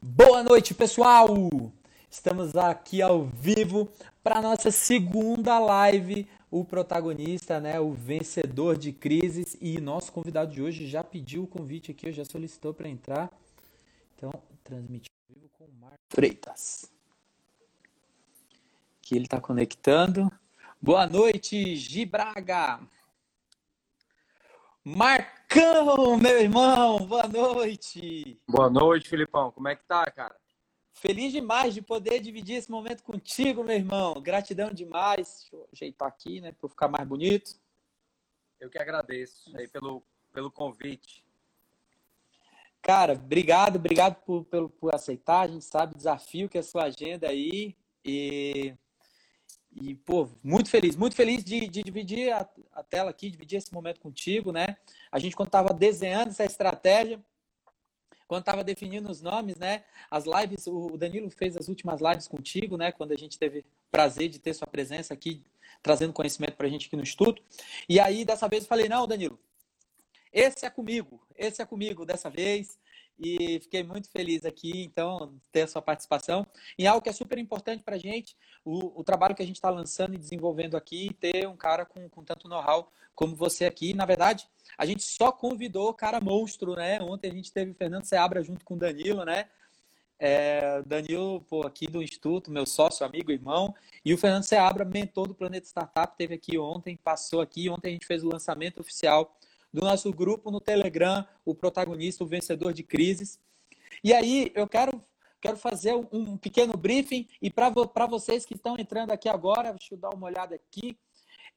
Boa noite, pessoal! Estamos aqui ao vivo para nossa segunda live. O protagonista, né, o vencedor de crises e nosso convidado de hoje já pediu o convite aqui, já solicitou para entrar. Então, transmitir ao vivo com o Marco Freitas. Que ele está conectando. Boa noite, Gibraga! Marcão, meu irmão, boa noite. Boa noite, Filipão. Como é que tá, cara? Feliz demais de poder dividir esse momento contigo, meu irmão. Gratidão demais. Deixa eu ajeitar aqui, né, para ficar mais bonito. Eu que agradeço aí pelo, pelo convite. Cara, obrigado, obrigado por, por, por aceitar. A gente sabe o desafio que é a sua agenda aí. E e, pô, muito feliz, muito feliz de, de dividir a, a, tela aqui, dividir esse momento contigo, né? A gente, quando estava desenhando essa estratégia, quando estava definindo os nomes, né? As lives, o Danilo fez as últimas lives contigo, né? Quando a gente teve prazer de ter sua presença aqui, trazendo conhecimento para a gente aqui no estudo. E aí, dessa vez, eu falei: não, Danilo, esse é comigo, esse é comigo dessa vez e fiquei muito feliz aqui, então, ter a sua participação em algo que é super importante para a gente, o, o, trabalho que a gente está lançando e desenvolvendo aqui, ter um cara com, com tanto know-how como você aqui. Na verdade, a gente só convidou o cara monstro, né? Ontem a gente teve o Fernando Seabra junto com o Danilo, né? É, Danilo, pô, aqui do Instituto, meu sócio, amigo, irmão, e o Fernando Seabra, mentor do Planeta Startup, teve aqui ontem, passou aqui, ontem a gente fez o lançamento oficial do nosso grupo no Telegram, o protagonista, o vencedor de crises. E aí eu quero, quero fazer um pequeno briefing e para vocês que estão entrando aqui agora, deixa eu dar uma olhada aqui,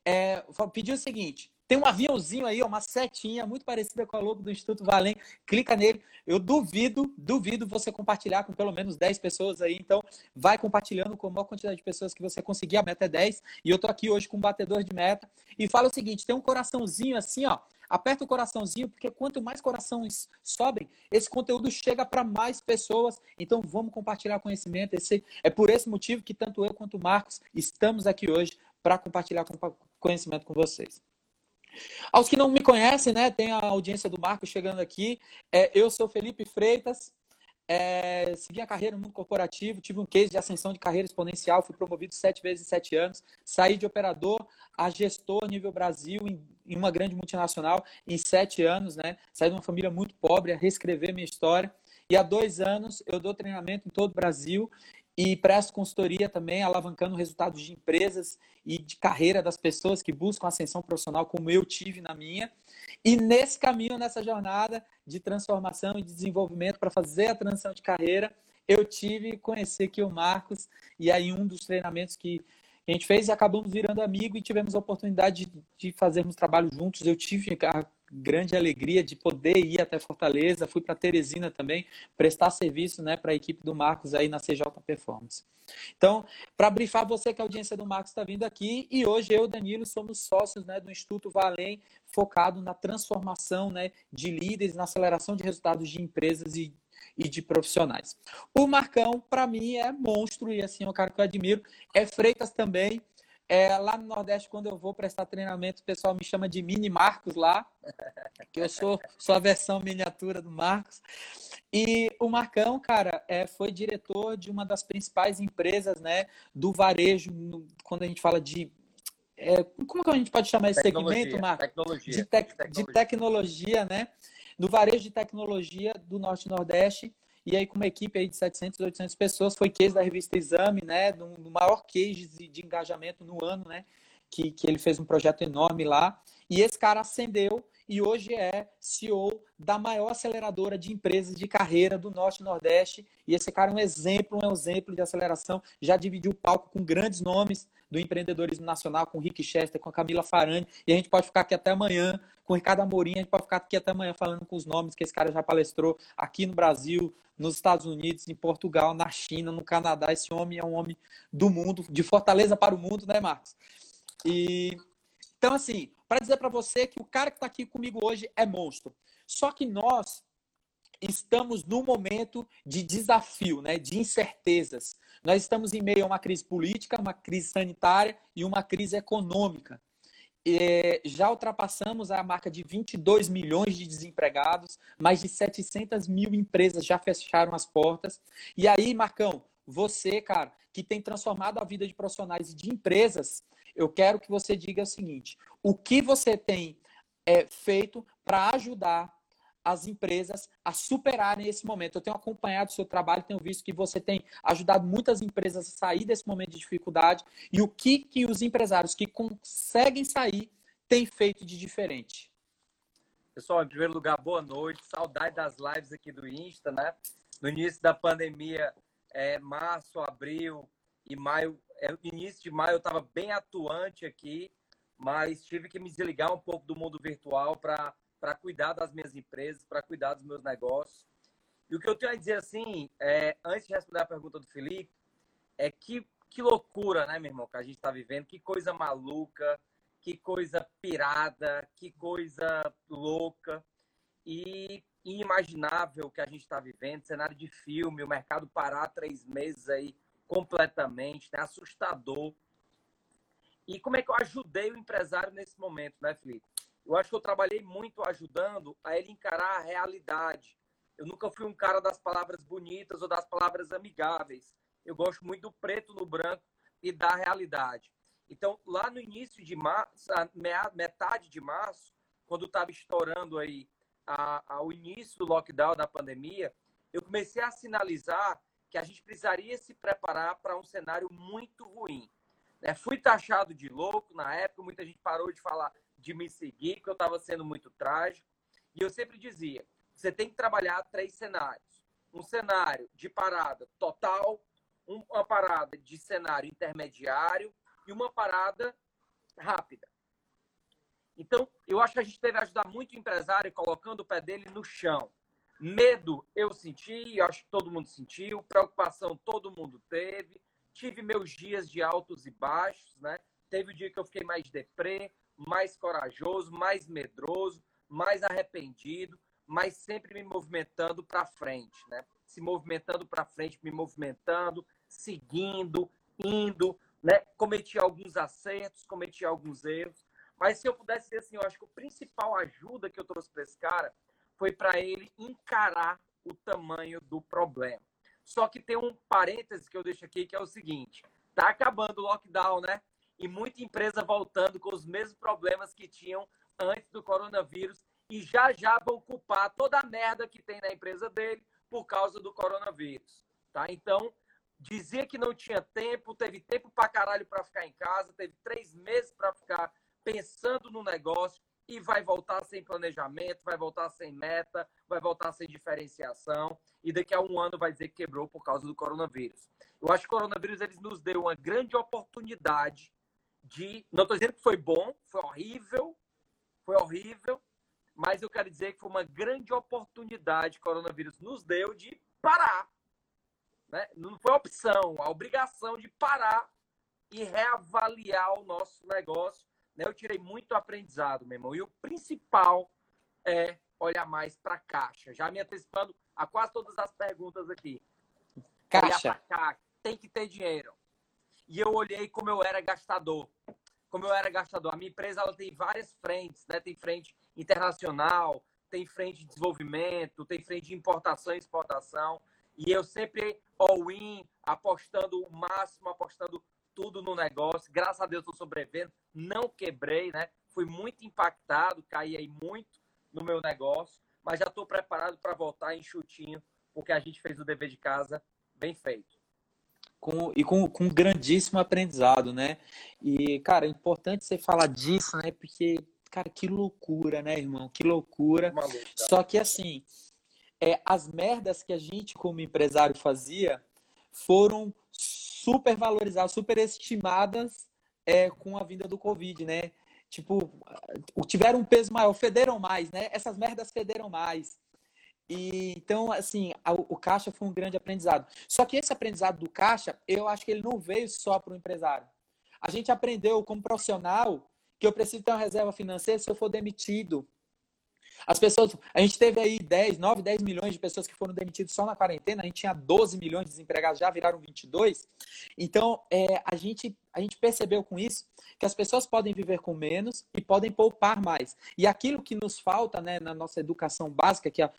é, pedir o seguinte, tem um aviãozinho aí, uma setinha muito parecida com a logo do Instituto Valem. Clica nele. Eu duvido, duvido você compartilhar com pelo menos 10 pessoas aí. Então, vai compartilhando com a maior quantidade de pessoas que você conseguir. A meta é 10. E eu tô aqui hoje com um batedor de meta. E fala o seguinte: tem um coraçãozinho assim, ó. Aperta o coraçãozinho, porque quanto mais corações sobem, esse conteúdo chega para mais pessoas. Então vamos compartilhar conhecimento. Esse, é por esse motivo que tanto eu quanto o Marcos estamos aqui hoje para compartilhar conhecimento com vocês. Aos que não me conhecem, né, tem a audiência do Marcos chegando aqui. É, eu sou Felipe Freitas, é, segui a carreira no mundo corporativo, tive um case de ascensão de carreira exponencial, fui promovido sete vezes em sete anos, saí de operador a gestor nível Brasil em, em, uma grande multinacional em sete anos, né? Saí de uma família muito pobre, a reescrever minha história. E há dois anos eu dou treinamento em todo o Brasil e presto consultoria também, alavancando resultados de empresas e de carreira das pessoas que buscam ascensão profissional, como eu tive na minha. E nesse caminho, nessa jornada de transformação e desenvolvimento para fazer a transição de carreira, eu tive conhecer aqui o Marcos, e aí um dos treinamentos que a gente fez acabamos virando amigo e tivemos a oportunidade de, de fazermos trabalho juntos. Eu tive a grande alegria de poder ir até Fortaleza, fui para Teresina também, prestar serviço né, para a equipe do Marcos aí na CJ Performance. Então, para brifar você que a audiência do Marcos está vindo aqui, e hoje eu Danilo somos sócios né, do Instituto Valem, focado na transformação né, de líderes, na aceleração de resultados de empresas e e de profissionais. O Marcão, para mim, é monstro e assim é um cara que eu admiro. É Freitas também. É, lá no Nordeste, quando eu vou prestar treinamento, o pessoal me chama de Mini Marcos lá, que eu sou, sou a versão miniatura do Marcos. E o Marcão, cara, é, foi diretor de uma das principais empresas né, do varejo, no, quando a gente fala de. É, como que a gente pode chamar esse tecnologia, segmento, Marcos? Tecnologia. De, tec, tecnologia. de tecnologia, né? Do varejo de tecnologia do Norte e Nordeste. E aí, com uma equipe aí de 700, 800 pessoas, foi case da revista Exame, né? Do, maior case de, de engajamento no ano, né? Que, que ele fez um projeto enorme lá. E esse cara ascendeu e hoje é CEO da maior aceleradora de empresas de carreira do Norte e Nordeste. E esse cara é um exemplo, um exemplo de aceleração. Já dividiu o palco com grandes nomes do empreendedorismo nacional, com o Rick Chester, com a Camila Farani. E a gente pode ficar aqui até amanhã com o Ricardo Amorim. A gente pode ficar aqui até amanhã falando com os nomes que esse cara já palestrou aqui no Brasil, nos Estados Unidos, em Portugal, na China, no Canadá. Esse homem é um homem do mundo, de Fortaleza para o mundo, né, Marcos? E então, assim, para dizer para você que o cara que está aqui comigo hoje é monstro. Só que nós estamos num momento de desafio, né, de incertezas. Nós estamos em meio a uma crise política, uma crise sanitária e uma crise econômica. é, já ultrapassamos a marca de 22 milhões de desempregados, mais de 700 mil empresas já fecharam as portas. E aí, Marcão, você, cara, que tem transformado a vida de profissionais e de empresas, eu quero que você diga o seguinte: o que você tem é, feito para ajudar as empresas a superarem esse momento. Eu tenho acompanhado o seu trabalho, tenho visto que você tem ajudado muitas empresas a sair desse momento de dificuldade e o que, que os empresários que conseguem sair têm feito de diferente. Pessoal, em primeiro lugar, boa noite. Saudade das lives aqui do Insta, né? No início da pandemia, é, março, abril e maio, é, início de maio eu estava bem atuante aqui, mas tive que me desligar um pouco do mundo virtual para para cuidar das minhas empresas, para cuidar dos meus negócios. E o que eu tenho a dizer assim, é, antes de responder a pergunta do Felipe, é que, que loucura, né, meu irmão, que a gente está vivendo, que coisa maluca, que coisa pirada, que coisa louca e inimaginável que a gente está vivendo, cenário de filme, o mercado parar três meses aí completamente, né, assustador. E como é que eu ajudei o empresário nesse momento, né, Felipe? Eu acho que eu trabalhei muito ajudando a ele encarar a realidade. Eu nunca fui um cara das palavras bonitas ou das palavras amigáveis. Eu gosto muito do preto no branco e da realidade. Então, lá no início de março, metade de março, quando estava estourando aí a, a, o início do lockdown da pandemia, eu comecei a sinalizar que a gente precisaria se preparar para um cenário muito ruim. Né? Fui taxado de louco na época, muita gente parou de falar de me seguir, que eu estava sendo muito trágico. E eu sempre dizia: você tem que trabalhar três cenários. Um cenário de parada total, uma parada de cenário intermediário e uma parada rápida. Então, eu acho que a gente deve ajudar muito o empresário colocando o pé dele no chão. Medo eu senti, acho que todo mundo sentiu, preocupação todo mundo teve. Tive meus dias de altos e baixos, né? Teve o dia que eu fiquei mais deprê, mais corajoso, mais medroso, mais arrependido, mas sempre me movimentando para frente, né? Se movimentando para frente, me movimentando, seguindo, indo, né? Cometi alguns acertos, cometi alguns erros, mas se eu pudesse dizer assim, eu acho que a principal ajuda que eu trouxe para esse cara foi para ele encarar o tamanho do problema. Só que tem um parêntese que eu deixo aqui que é o seguinte: tá acabando o lockdown, né? E muita empresa voltando com os mesmos problemas que tinham antes do coronavírus e já já vão culpar toda a merda que tem na empresa dele por causa do coronavírus, tá? Então, dizia que não tinha tempo, teve tempo pra caralho para ficar em casa, teve três meses para ficar pensando no negócio e vai voltar sem planejamento, vai voltar sem meta, vai voltar sem diferenciação e daqui a um ano vai dizer que quebrou por causa do coronavírus. Eu acho que o coronavírus eles nos deu uma grande oportunidade de. Não estou dizendo que foi bom, foi horrível, foi horrível, mas eu quero dizer que foi uma grande oportunidade que o coronavírus nos deu de parar. Né? Não foi a opção, a obrigação de parar e reavaliar o nosso negócio. Né? Eu tirei muito aprendizado, meu irmão. E o principal é olhar mais para a caixa. Já me antecipando a quase todas as perguntas aqui. Caixa. caixa. Tem que ter dinheiro e eu olhei como eu era gastador. Como eu era gastador. A minha empresa ela tem várias frentes, né? Tem frente internacional, tem frente de desenvolvimento, tem frente de importação e exportação. E eu sempre all-in, apostando o máximo, apostando tudo no negócio. Graças a Deus estou sobrevivendo, não quebrei, né? Fui muito impactado, caí aí muito no meu negócio, mas já estou preparado para voltar enxutinho, porque a gente fez o dever de casa bem feito com, e com, com um grandíssimo aprendizado, né? E, cara, é importante você falar disso, né? Porque, cara, que loucura, né, irmão? Que loucura. Só que, assim, é, as merdas que a gente, como empresário, fazia foram super valorizadas, super estimadas é, com a vinda do Covid, né? Tipo, tiveram um peso maior, federam mais, né? Essas merdas federam mais. E, então, assim, a, o caixa foi um grande aprendizado. Só que esse aprendizado do caixa, eu acho que ele não veio só para o empresário. A gente aprendeu como profissional que eu preciso ter uma reserva financeira se eu for demitido. As pessoas, a gente teve aí 10, 9, 10 milhões de pessoas que foram demitidas só na quarentena, a gente tinha 12 milhões de desempregados, já viraram 22. Então, é, a, gente, a gente percebeu com isso que as pessoas podem viver com menos e podem poupar mais. E aquilo que nos falta né, na nossa educação básica, que é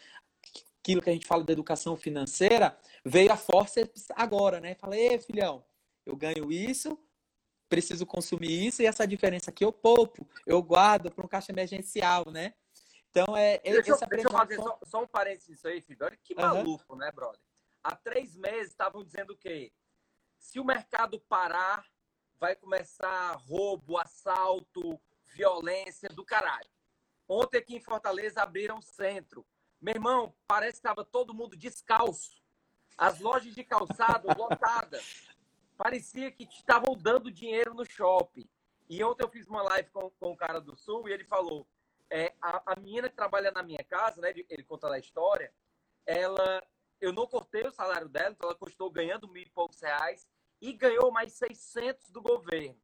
aquilo que a gente fala da educação financeira, veio a força agora, né? Falei, filhão, eu ganho isso, preciso consumir isso, e essa diferença aqui eu poupo, eu guardo para um caixa emergencial, né? Então, é. Deixa, eu, deixa eu fazer só, só, um parênteses nisso aí, filho. Olha que maluco, uhum. né, brother? Há três meses estavam dizendo o quê? Se o mercado parar, vai começar roubo, assalto, violência do caralho. Ontem aqui em Fortaleza abriram centro. Meu irmão, parece que estava todo mundo descalço. As lojas de calçado lotadas. Parecia que estavam dando dinheiro no shopping. E ontem eu fiz uma live com, com o cara do Sul e ele falou: é, a, a menina que trabalha na minha casa, né? Ele, ele conta a história. Ela, eu não cortei o salário dela, então ela custou ganhando mil e poucos reais e ganhou mais 600 do governo.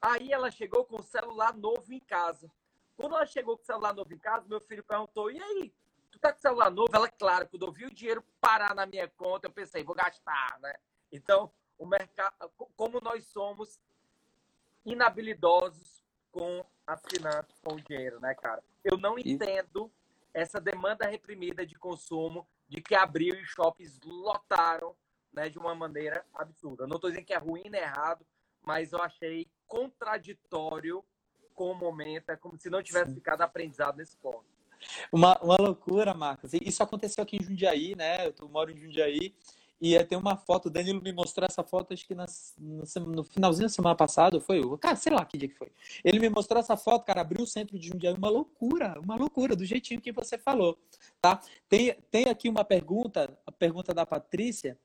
Aí ela chegou com o celular novo em casa. Quando ela chegou com o celular novo em casa, meu filho perguntou: e aí? Tu tá com celular novo? Ela, claro, quando eu vi o dinheiro parar na minha conta, eu pensei, vou gastar, né? Então, o mercado, como nós somos inabilidosos com as finanças, com o dinheiro, né, cara? Eu não entendo essa demanda reprimida de consumo de que abriu e shoppings lotaram né, de uma maneira absurda. Eu não estou dizendo que é ruim nem errado, mas eu achei contraditório com o momento, é como se não tivesse ficado aprendizado nesse ponto. Uma, uma loucura, Marcos. Isso aconteceu aqui em Jundiaí, né? Eu moro em Jundiaí e tem uma foto, o Danilo me mostrou essa foto, acho que nas, no, finalzinho da semana passada, foi? Cara, sei lá que dia que foi. Ele me mostrou essa foto, cara, abriu o centro de Jundiaí, uma loucura, uma loucura, do jeitinho que você falou, tá? Tem, tem aqui uma pergunta, a pergunta da Patrícia,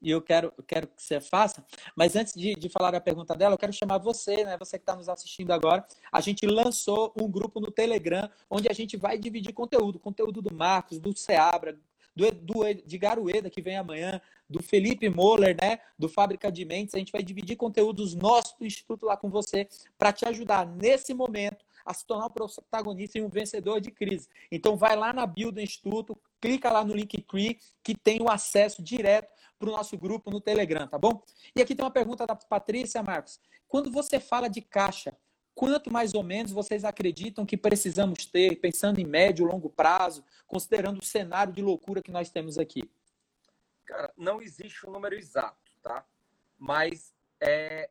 e eu quero, eu quero que você faça, mas antes de, de falar a pergunta dela, eu quero chamar você, né? Você que está nos assistindo agora. A gente lançou um grupo no Telegram, onde a gente vai dividir conteúdo, conteúdo do Marcos, do Seabra, do, do de Garueda, que vem amanhã, do Felipe Moller, né, do Fábrica de Mentes. A gente vai dividir conteúdos nossos do Instituto lá com você para te ajudar nesse momento a se tornar um protagonista e um vencedor de crise. Então vai lá na bio do Instituto, clica lá no link que tem o acesso direto para o nosso grupo no Telegram, tá bom? E aqui tem uma pergunta da Patrícia Marcos. Quando você fala de caixa, quanto mais ou menos vocês acreditam que precisamos ter, pensando em médio e longo prazo, considerando o cenário de loucura que nós temos aqui? Cara, não existe um número exato, tá? Mas é,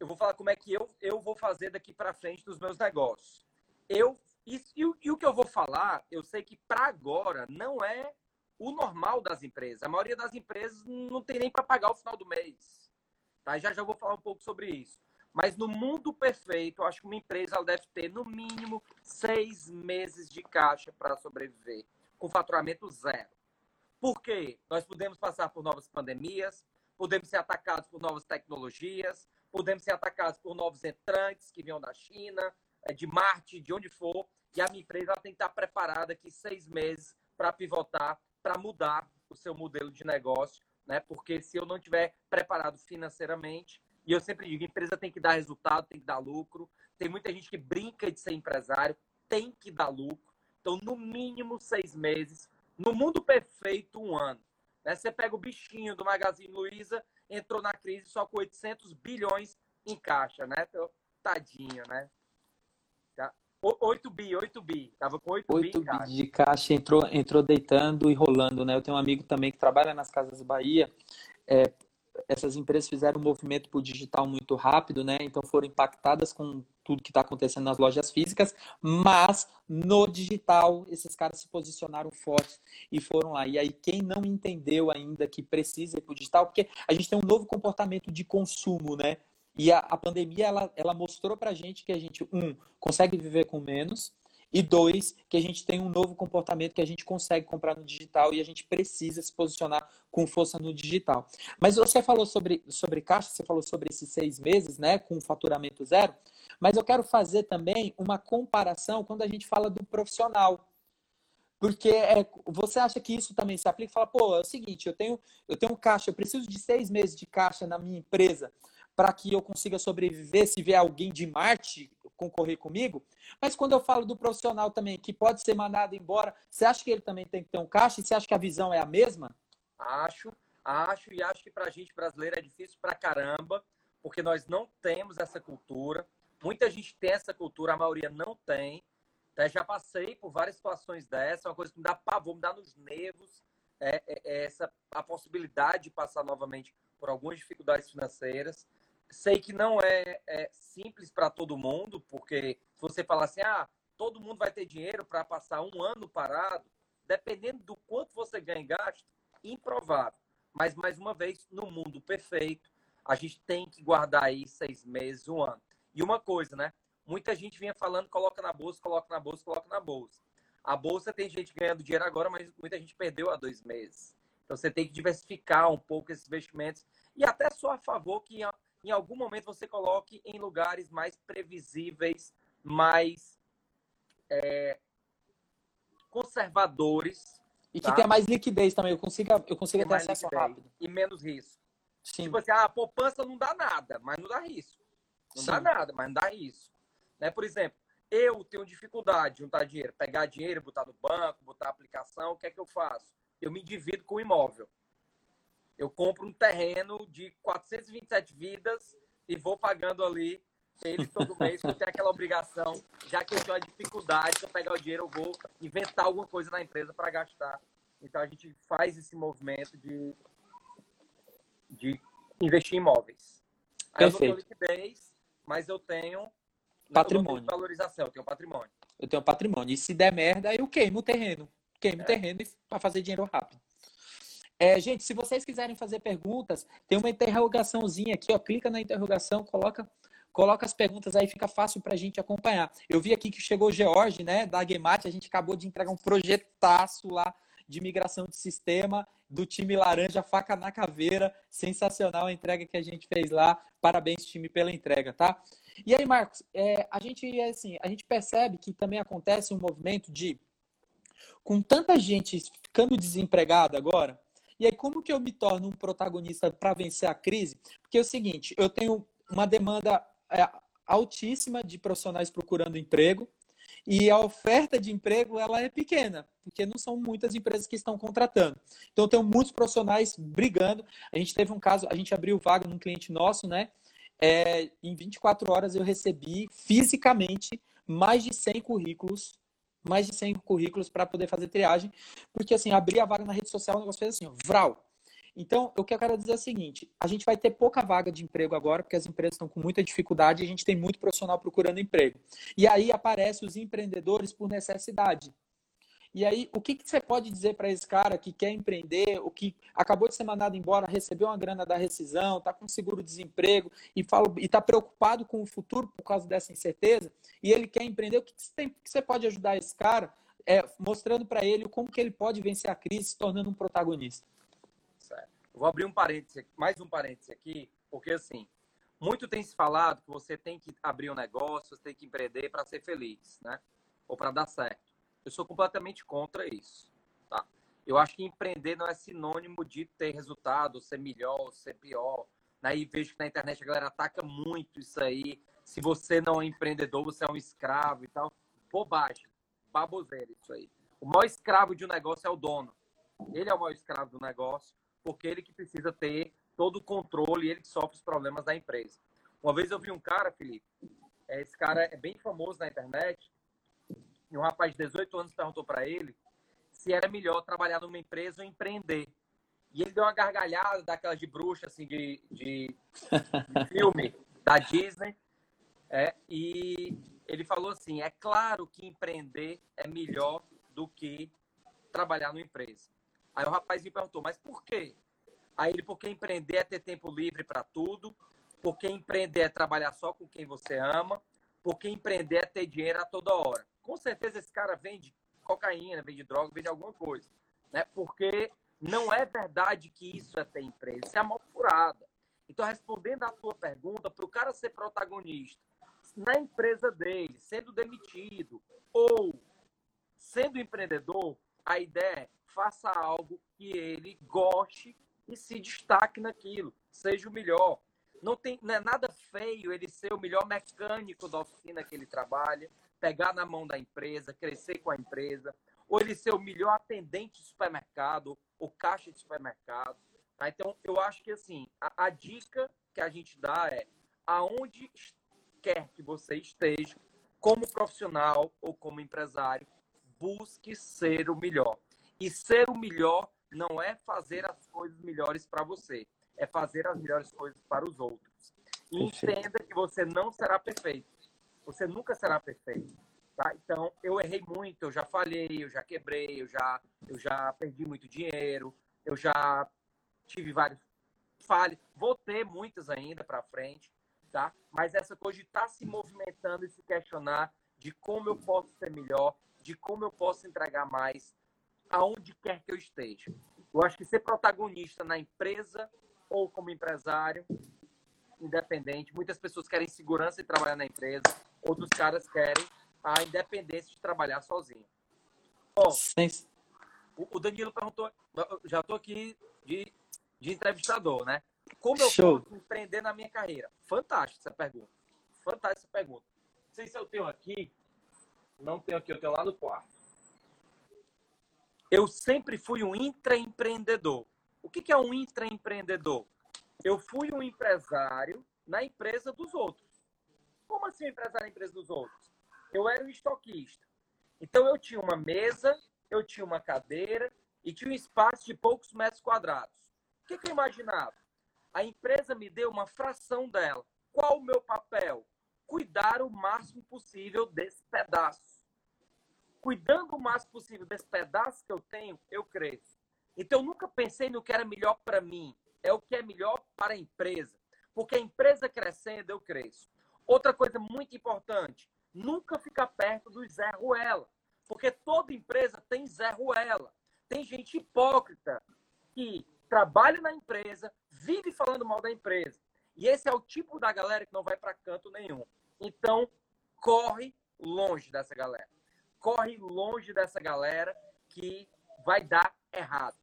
eu vou falar como é que eu, eu vou fazer daqui para frente dos meus negócios. Eu isso, e, e o que eu vou falar, eu sei que para agora não é o normal das empresas. A maioria das empresas não tem nem para pagar o final do mês. Tá? Já já vou falar um pouco sobre isso. Mas no mundo perfeito, eu acho que uma empresa deve ter no mínimo seis meses de caixa para sobreviver, com faturamento zero. Por quê? Nós podemos passar por novas pandemias, podemos ser atacados por novas tecnologias, podemos ser atacados por novos entrantes que venham da China, de Marte, de onde for, e a minha empresa tem que estar preparada aqui seis meses para pivotar, para mudar o seu modelo de negócio, né? Porque se eu não tiver preparado financeiramente, e eu sempre digo, empresa tem que dar resultado, tem que dar lucro. Tem muita gente que brinca de ser empresário, tem que dar lucro. Então, no mínimo seis meses. No mundo perfeito, um ano. Né? Você pega o bichinho do Magazine Luiza, entrou na crise só com 800 bilhões em caixa, né? Então, tadinho, né? 8 tá. bi, 8 bi. Tava com 8, 8 bi, bi de caixa, entrou, entrou deitando e rolando, né? Eu tenho um amigo também que trabalha nas Casas Bahia. É, essas empresas fizeram um movimento para o digital muito rápido, né? Então foram impactadas com tudo que está acontecendo nas lojas físicas, mas no digital esses caras se posicionaram fortes e foram lá. E aí quem não entendeu ainda que precisa ir para o digital, porque a gente tem um novo comportamento de consumo, né? E a, a pandemia ela, ela mostrou para a gente que a gente um consegue viver com menos e dois, que a gente tem um novo comportamento que a gente consegue comprar no digital e a gente precisa se posicionar com força no digital. Mas você falou sobre, sobre caixa, você falou sobre esses seis meses, né, com faturamento zero. Mas eu quero fazer também uma comparação quando a gente fala do profissional. Porque é, você acha que isso também se aplica? Fala, pô, é o seguinte, eu tenho, eu tenho caixa, eu preciso de seis meses de caixa na minha empresa para que eu consiga sobreviver se vier alguém de Marte concorrer comigo. Mas quando eu falo do profissional também, que pode ser mandado embora, você acha que ele também tem que ter um caixa? E você acha que a visão é a mesma? Acho, acho, e acho que para a gente brasileiro é difícil pra caramba, porque nós não temos essa cultura. Muita gente tem essa cultura, a maioria não tem. Até já passei por várias situações dessa, uma coisa que me dá pavor, me dá nos nervos, é, é, é essa a possibilidade de passar novamente por algumas dificuldades financeiras. Sei que não é, é simples para todo mundo, porque se você falar assim, ah, todo mundo vai ter dinheiro para passar um ano parado, dependendo do quanto você ganha e gasta, improvável. Mas, mais uma vez, no mundo perfeito, a gente tem que guardar aí seis meses, um ano. E uma coisa, né? Muita gente vinha falando, coloca na bolsa, coloca na bolsa, coloca na bolsa. A bolsa tem gente ganhando dinheiro agora, mas muita gente perdeu há dois meses. Então você tem que diversificar um pouco esses investimentos e até só a favor que em algum momento você coloque em lugares mais previsíveis, mais é, conservadores. E que tá? tenha mais liquidez também, eu consiga, eu consiga ter acesso rápido. E menos risco. Sim. Tipo assim, ah, a poupança não dá nada, mas não dá risco. Não Sim. dá nada, mas não dá risco. Né? Por exemplo, eu tenho dificuldade de juntar dinheiro, pegar dinheiro, botar no banco, botar aplicação, o que é que eu faço? Eu me divido com o imóvel. Eu compro um terreno de 427 vidas e vou pagando ali ele todo mês, eu tenho aquela obrigação, já que eu tenho a dificuldade, se eu pegar o dinheiro, eu vou inventar alguma coisa na empresa para gastar. Então a gente faz esse movimento de, de investir em imóveis. Aí Perfeito. eu não tenho liquidez, mas eu tenho patrimônio. Eu valorização, eu tenho patrimônio. Eu tenho patrimônio. E se der merda, eu queimo o terreno. Queimo o é. terreno para fazer dinheiro rápido. É, gente, se vocês quiserem fazer perguntas, tem uma interrogaçãozinha aqui, ó. Clica na interrogação, coloca, coloca as perguntas aí, fica fácil para a gente acompanhar. Eu vi aqui que chegou o George, né, da Gemate, a gente acabou de entregar um projetaço lá de migração de sistema do time laranja, faca na caveira. Sensacional a entrega que a gente fez lá. Parabéns, time, pela entrega, tá? E aí, Marcos, é, a gente assim, a gente percebe que também acontece um movimento de com tanta gente ficando desempregada agora, e aí como que eu me torno um protagonista para vencer a crise? Porque é o seguinte, eu tenho uma demanda é, altíssima de profissionais procurando emprego, e a oferta de emprego ela é pequena, porque não são muitas empresas que estão contratando. Então, tem muitos profissionais brigando. A gente teve um caso, a gente abriu vaga num cliente nosso, né? É, em 24 horas eu recebi fisicamente mais de 100 currículos, mais de 100 currículos para poder fazer triagem, porque assim, abri a vaga na rede social, o negócio fez assim, ó, vral. Então, o que eu quero dizer é o seguinte: a gente vai ter pouca vaga de emprego agora, porque as empresas estão com muita dificuldade e a gente tem muito profissional procurando emprego. E aí aparecem os empreendedores por necessidade. E aí, o que, que você pode dizer para esse cara que quer empreender, o que acabou de ser mandado embora, recebeu uma grana da rescisão, está com seguro-desemprego e está preocupado com o futuro por causa dessa incerteza, e ele quer empreender, o que, que, você, tem, que você pode ajudar esse cara é, mostrando para ele como que ele pode vencer a crise se tornando um protagonista? vou abrir um parêntese, mais um parêntese aqui, porque assim, muito tem se falado que você tem que abrir um negócio, você tem que empreender para ser feliz, né? Ou para dar certo. Eu sou completamente contra isso, tá? Eu acho que empreender não é sinônimo de ter resultado, ser melhor, ser pior. Né? E vejo que na internet a galera ataca muito isso aí. Se você não é empreendedor, você é um escravo e tal. Bobagem, baboseira isso aí. O maior escravo de um negócio é o dono. Ele é o maior escravo do negócio porque ele que precisa ter todo o controle e ele que sofre os problemas da empresa. Uma vez eu vi um cara, Felipe, é, esse cara é bem famoso na internet, e um rapaz de 18 anos perguntou para ele se era melhor trabalhar numa empresa ou empreender. E ele deu uma gargalhada daquelas de bruxa, assim, de, de, de filme da Disney. É, e ele falou assim: é claro que empreender é melhor do que trabalhar numa empresa. Aí o rapaz me perguntou, mas por quê? Aí ele, porque empreender é ter tempo livre para tudo, porque empreender é trabalhar só com quem você ama, porque empreender é ter dinheiro a toda hora. Com certeza esse cara vende cocaína, vende droga, vende alguma coisa. Né? Porque não é verdade que isso é ter empresa, isso é a mal furada. Então, respondendo à tua pergunta, para o cara ser protagonista na empresa dele, sendo demitido ou sendo empreendedor, a ideia é faça algo que ele goste e se destaque naquilo, seja o melhor. Não, tem, não é nada feio ele ser o melhor mecânico da oficina que ele trabalha, pegar na mão da empresa, crescer com a empresa, ou ele ser o melhor atendente de supermercado, ou caixa de supermercado. Tá? Então, eu acho que assim, a, a dica que a gente dá é aonde quer que você esteja, como profissional ou como empresário, busque ser o melhor. E ser o melhor não é fazer as coisas melhores para você, é fazer as melhores coisas para os outros. E entenda que você não será perfeito. Você nunca será perfeito. Tá? Então, eu errei muito, eu já falhei, eu já quebrei, eu já, eu já perdi muito dinheiro, eu já tive vários falhas, vou ter muitas ainda para frente, tá? Mas essa coisa de estar tá se movimentando e se questionar de como eu posso ser melhor, de como eu posso entregar mais, aonde quer que eu esteja. Eu acho que ser protagonista na empresa ou como empresário, independente, muitas pessoas querem segurança e trabalhar na empresa, outros caras querem a independência de trabalhar sozinho. Bom, Sim. o Danilo perguntou, já estou aqui de, de entrevistador, né? Como eu Show. posso empreender na minha carreira? Fantástico essa pergunta. Fantástica essa pergunta. Não sei se eu tenho aqui. Não tenho aqui, eu tenho lá no quarto. Eu sempre fui um intraempreendedor. O que é um intraempreendedor? Eu fui um empresário na empresa dos outros. Como assim empresário na empresa dos outros? Eu era um estoquista. Então eu tinha uma mesa, eu tinha uma cadeira e tinha um espaço de poucos metros quadrados. O que, que eu imaginava? A empresa me deu uma fração dela. Qual o meu papel? Cuidar o máximo possível desse pedaço cuidando o máximo possível desse pedaço que eu tenho, eu cresço. Então, eu nunca pensei no que era melhor para mim. É o que é melhor para a empresa. Porque a empresa crescendo, eu cresço. Outra coisa muito importante, nunca ficar perto do Zé Ruela. Porque toda empresa tem Zé Ruela. Tem gente hipócrita que trabalha na empresa, vive falando mal da empresa. E esse é o tipo da galera que não vai para canto nenhum. Então, corre longe dessa galera corre longe dessa galera que vai dar errado.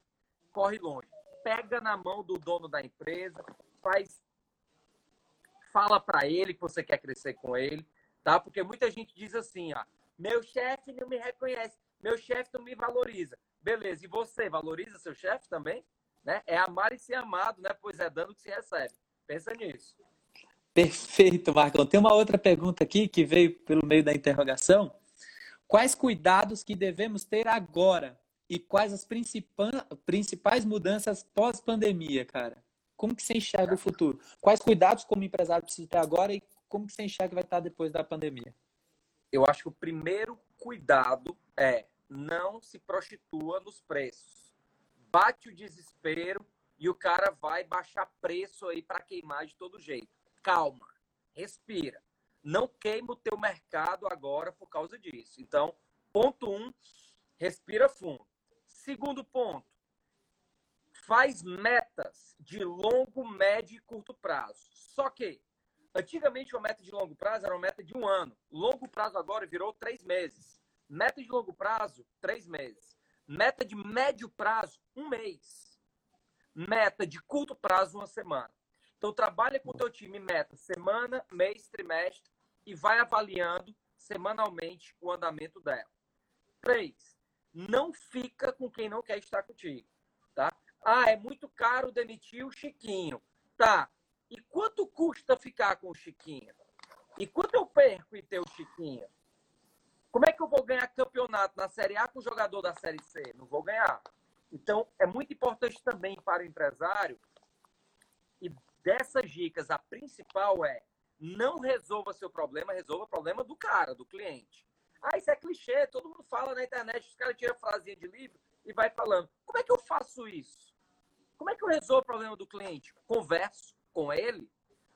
Corre longe. Pega na mão do dono da empresa, faz fala para ele que você quer crescer com ele, tá? Porque muita gente diz assim, ó, meu chefe não me reconhece, meu chefe não me valoriza. Beleza, e você valoriza seu chefe também? Né? É amar e ser amado, né? Pois é dando que se recebe. Pensa nisso. Perfeito, Marcão. Tem uma outra pergunta aqui que veio pelo meio da interrogação. Quais cuidados que devemos ter agora e quais as principais mudanças pós-pandemia, cara? Como que você enxerga o futuro? Quais cuidados como empresário precisa ter agora e como que você enxerga que vai estar depois da pandemia? Eu acho que o primeiro cuidado é não se prostitua nos preços. Bate o desespero e o cara vai baixar preço aí para queimar de todo jeito. Calma, respira não queima o teu mercado agora por causa disso. Então, ponto um, respira fundo. Segundo ponto, faz metas de longo, médio e curto prazo. Só que, antigamente, uma meta de longo prazo era uma meta de um ano. Longo prazo agora virou três meses. Meta de longo prazo, três meses. Meta de médio prazo, um mês. Meta de curto prazo, uma semana. Então, trabalha com o teu time meta semana, mês, trimestre e vai avaliando semanalmente o andamento dela. Três, não fica com quem não quer estar contigo? Ah, é muito caro demitir o Chiquinho. Tá. E quanto custa ficar com o Chiquinho? E quanto eu perco em ter o Chiquinho? Como é que eu vou ganhar campeonato na Série A com o jogador da Série C? Não vou ganhar. Então, é muito importante também para o empresário e dessas dicas, a principal é não resolva seu problema, resolva o problema do cara, do cliente. Ah, isso é clichê, todo mundo fala na internet, os caras tiram frasinha de livro e vai falando. Como é que eu faço isso? Como é que eu resolvo o problema do cliente? Converso com ele,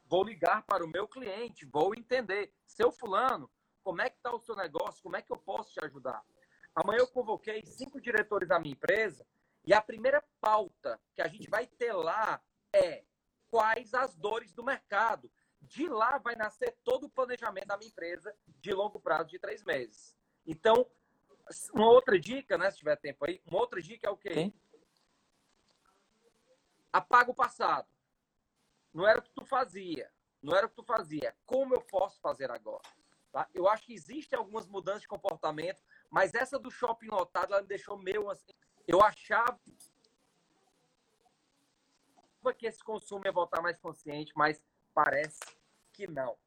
vou ligar para o meu cliente, vou entender. Seu fulano, como é que está o seu negócio? Como é que eu posso te ajudar? Amanhã eu convoquei cinco diretores da minha empresa e a primeira pauta que a gente vai ter lá é quais as dores do mercado. De lá vai nascer todo o planejamento da minha empresa de longo prazo de três meses. Então, uma outra dica, né, se tiver tempo aí, uma outra dica é o quê? Sim. Apaga o passado. não era o que tu fazia, não era o que tu fazia, como eu posso fazer agora? Tá? Eu acho que existem algumas mudanças de comportamento, mas essa do shopping lotado, ela me deixou meio assim. Eu achava que esse consumo ia voltar mais consciente, mas parece que não.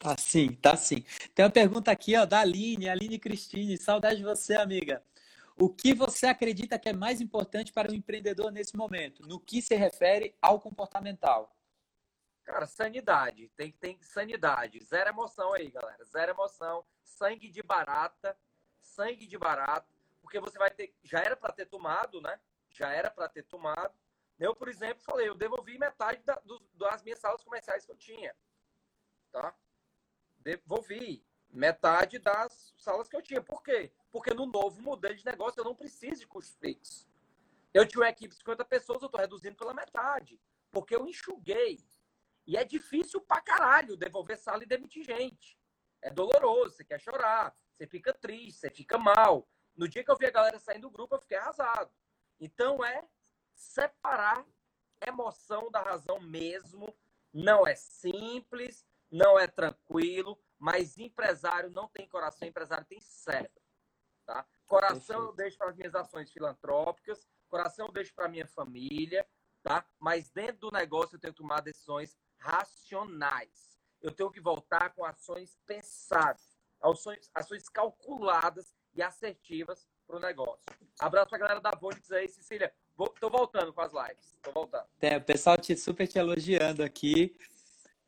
Tá sim, tá sim. Tem uma pergunta aqui, ó, da Aline, Aline Cristine. Saudade de você, amiga. O que você acredita que é mais importante para um empreendedor nesse momento, no que se refere ao comportamental? Cara, sanidade. Tem que ter sanidade. Zero emoção aí, galera. Zero emoção. Sangue de barata. Sangue de barata. Porque você vai ter. Já era para ter tomado, né? Já era para ter tomado. Eu, por exemplo, falei, eu devolvi metade da, do, das minhas salas comerciais que eu tinha. Tá? Devolvi metade das salas que eu tinha. Por quê? Porque no novo modelo de negócio eu não preciso de custo fixo. Eu tinha uma equipe de 50 pessoas, eu estou reduzindo pela metade. Porque eu enxuguei. E é difícil pra caralho devolver sala e demitir gente. É doloroso, você quer chorar, você fica triste, você fica mal. No dia que eu vi a galera saindo do grupo, eu fiquei arrasado. Então é separar emoção da razão mesmo. Não é simples, não é tranquilo, mas empresário não tem coração, empresário tem cérebro. Tá? Coração eu deixo para as minhas ações filantrópicas, coração eu deixo para minha família, tá? Mas dentro do negócio eu tenho que tomar decisões racionais. Eu tenho que voltar com ações pensadas, ações, ações calculadas e assertivas para o negócio. Abraço para a galera da Vonix aí, Cecília. Estou voltando com as lives. Estou voltando. É, o pessoal te, super te elogiando aqui.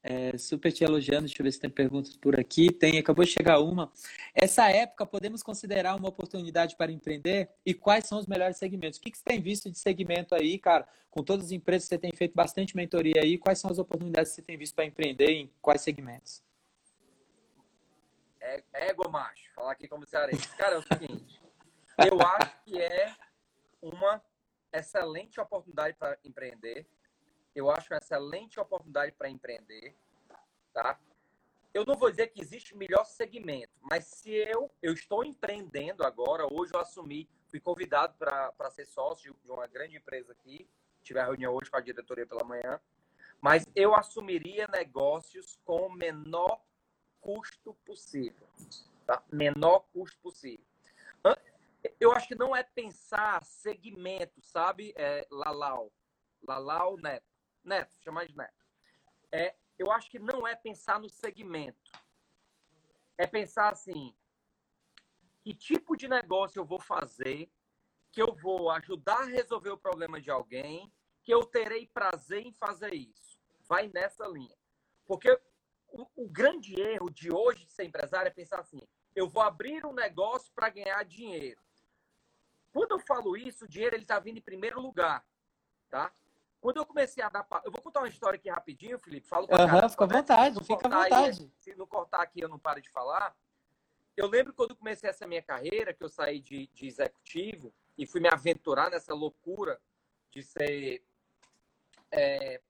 É, super te elogiando. Deixa eu ver se tem perguntas por aqui. Tem, acabou de chegar uma. Essa época podemos considerar uma oportunidade para empreender? E quais são os melhores segmentos? O que, que você tem visto de segmento aí, cara? Com todas as empresas, você tem feito bastante mentoria aí. Quais são as oportunidades que você tem visto para empreender em quais segmentos? É, égua, macho. Falar aqui como cearense. Cara, é o seguinte. eu acho que é uma excelente oportunidade para empreender eu acho uma excelente oportunidade para empreender, tá? Eu não vou dizer que existe melhor segmento, mas se eu eu estou empreendendo agora, hoje eu assumi, fui convidado para ser sócio de uma grande empresa aqui, tive a reunião hoje com a diretoria pela manhã, mas eu assumiria negócios com o menor custo possível, tá? Menor custo possível. Eu acho que não é pensar segmento, sabe, é, Lalau, Lalau Neto Neto, chamar de Neto. É, eu acho que não é pensar no segmento. É pensar assim, que tipo de negócio eu vou fazer, que eu vou ajudar a resolver o problema de alguém, que eu terei prazer em fazer isso. Vai nessa linha. Porque o, o grande erro de hoje de ser empresário é pensar assim, eu vou abrir um negócio para ganhar dinheiro. Quando eu falo isso, o dinheiro ele está vindo em primeiro lugar, tá? Quando eu comecei a dar. Eu vou contar uma história aqui rapidinho, Felipe. Falo pra uhum, fica à vontade, fica à vontade. Aí, se não cortar aqui, eu não paro de falar. Eu lembro quando comecei essa minha carreira, que eu saí de, de executivo e fui me aventurar nessa loucura de ser é,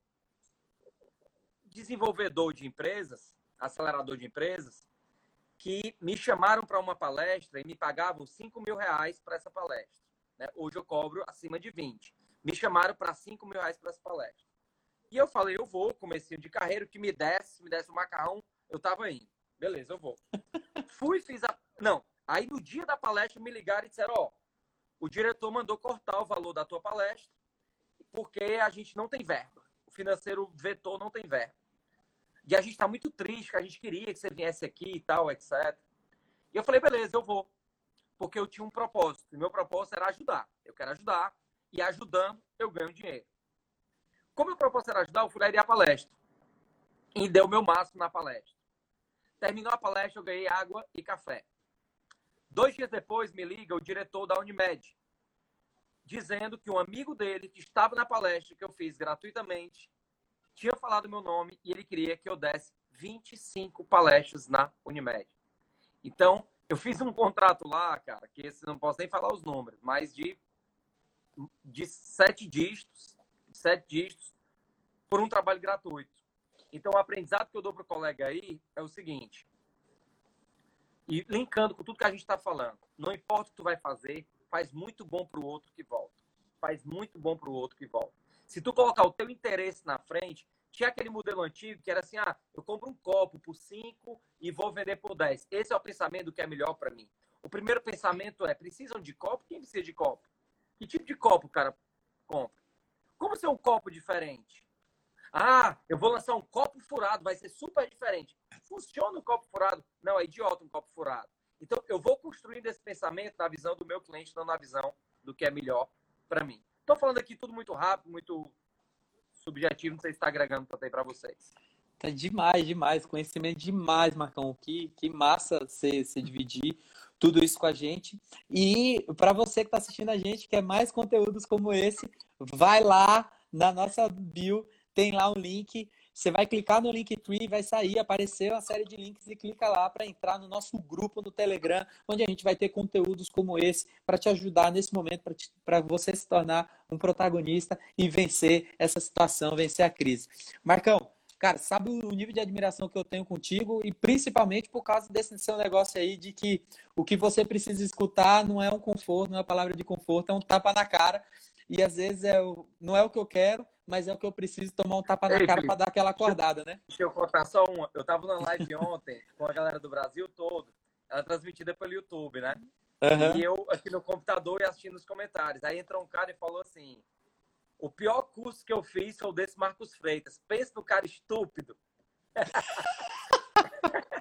desenvolvedor de empresas, acelerador de empresas, que me chamaram para uma palestra e me pagavam 5 mil reais para essa palestra. Né? Hoje eu cobro acima de 20 me chamaram para 5 mil reais para essa palestra. E eu falei, eu vou, comecinho de carreira, que me desse, me desse o um macarrão, eu tava indo. Beleza, eu vou. Fui, fiz a. Não, aí no dia da palestra me ligaram e disseram: Ó, o diretor mandou cortar o valor da tua palestra, porque a gente não tem verba. O financeiro vetou, não tem verba. E a gente está muito triste, que a gente queria que você viesse aqui e tal, etc. E eu falei: beleza, eu vou. Porque eu tinha um propósito. E meu propósito era ajudar. Eu quero ajudar e ajudando, eu ganho dinheiro. Como eu propus era ajudar, eu fui lá e a palestra. E deu o meu máximo na palestra. Terminou a palestra, eu ganhei água e café. Dois dias depois, me liga o diretor da Unimed, dizendo que um amigo dele, que estava na palestra que eu fiz gratuitamente, tinha falado meu nome e ele queria que eu desse 25 palestras na Unimed. Então, eu fiz um contrato lá, cara, que esse não posso nem falar os números, mas de de sete dígitos, sete dígitos, por um trabalho gratuito. Então, o aprendizado que eu dou para o colega aí é o seguinte, e linkando com tudo que a gente está falando, não importa o que tu vai fazer, faz muito bom para o outro que volta. Faz muito bom para o outro que volta. Se tu colocar o teu interesse na frente, tinha aquele modelo antigo que era assim, ah, eu compro um copo por 5 e vou vender por 10. Esse é o pensamento que é melhor para mim. O primeiro pensamento é, precisam de copo? Quem precisa de copo? Que tipo de copo o cara compra? Como ser um copo diferente? Ah, eu vou lançar um copo furado, vai ser super diferente. Funciona um copo furado? Não, é idiota um copo furado. Então, eu vou construindo esse pensamento na visão do meu cliente, não na visão do que é melhor para mim. Estou falando aqui tudo muito rápido, muito subjetivo, não sei se está agregando também para vocês. Tá demais, demais. Conhecimento demais, Marcão. Que, que massa você, dividir tudo isso com a gente. E para você que está assistindo a gente, quer mais conteúdos como esse, vai lá na nossa bio, tem lá um link. Você vai clicar no Linktree, vai sair, aparecer uma série de links e clica lá para entrar no nosso grupo no Telegram, onde a gente vai ter conteúdos como esse para te ajudar nesse momento, para você se tornar um protagonista e vencer essa situação, vencer a crise. Marcão, cara, sabe o nível de admiração que eu tenho contigo e principalmente por causa desse seu negócio aí de que o que você precisa escutar não é um conforto, não é uma palavra de conforto, é um tapa na cara. E às vezes é o, não é o que eu quero, mas é o que eu preciso tomar um tapa na Ei, cara para dar aquela acordada, né? Deixa eu contar só uma. Eu tava na live ontem com a galera do Brasil todo, ela é transmitida pelo YouTube, né? Uhum. E eu aqui no computador e assistindo os comentários. Aí entrou um cara e falou assim: o pior curso que eu fiz foi o desse Marcos Freitas. Pensa no cara estúpido.